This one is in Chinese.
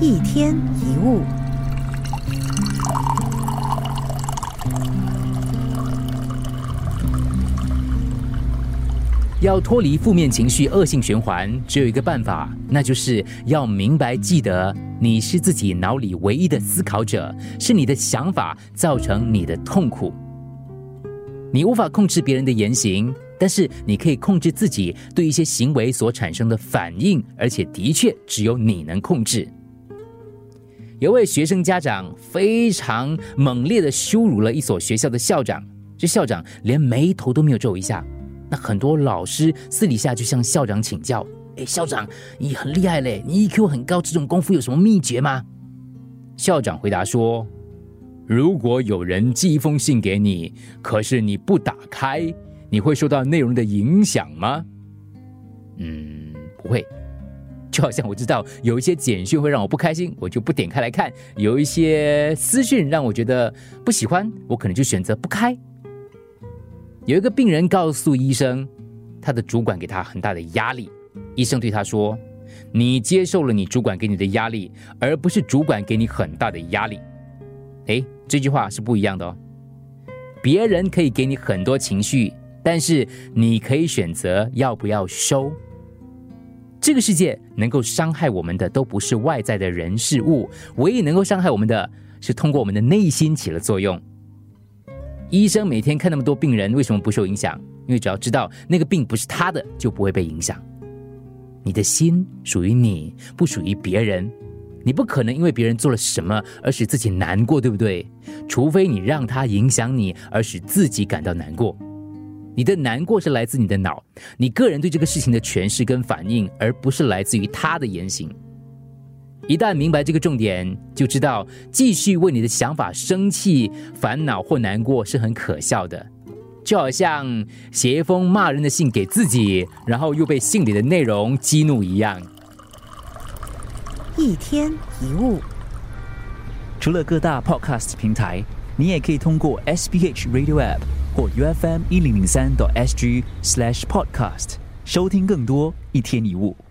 一天一物。要脱离负面情绪恶性循环，只有一个办法，那就是要明白记得，你是自己脑里唯一的思考者，是你的想法造成你的痛苦。你无法控制别人的言行，但是你可以控制自己对一些行为所产生的反应，而且的确只有你能控制。有位学生家长非常猛烈的羞辱了一所学校的校长，这校长连眉头都没有皱一下。那很多老师私底下就向校长请教：“哎，校长，你很厉害嘞，你 EQ 很高，这种功夫有什么秘诀吗？”校长回答说：“如果有人寄一封信给你，可是你不打开，你会受到内容的影响吗？”嗯，不会。就好像我知道有一些简讯会让我不开心，我就不点开来看；有一些私讯让我觉得不喜欢，我可能就选择不开。有一个病人告诉医生，他的主管给他很大的压力。医生对他说：“你接受了你主管给你的压力，而不是主管给你很大的压力。”诶，这句话是不一样的哦。别人可以给你很多情绪，但是你可以选择要不要收。这个世界能够伤害我们的都不是外在的人事物，唯一能够伤害我们的是通过我们的内心起了作用。医生每天看那么多病人，为什么不受影响？因为只要知道那个病不是他的，就不会被影响。你的心属于你，不属于别人。你不可能因为别人做了什么而使自己难过，对不对？除非你让他影响你，而使自己感到难过。你的难过是来自你的脑，你个人对这个事情的诠释跟反应，而不是来自于他的言行。一旦明白这个重点，就知道继续为你的想法生气、烦恼或难过是很可笑的，就好像写一封骂人的信给自己，然后又被信里的内容激怒一样。一天一物，除了各大 Podcast 平台，你也可以通过 SBH Radio App 或 UFM 一零零三 SG Slash Podcast 收听更多一天一物。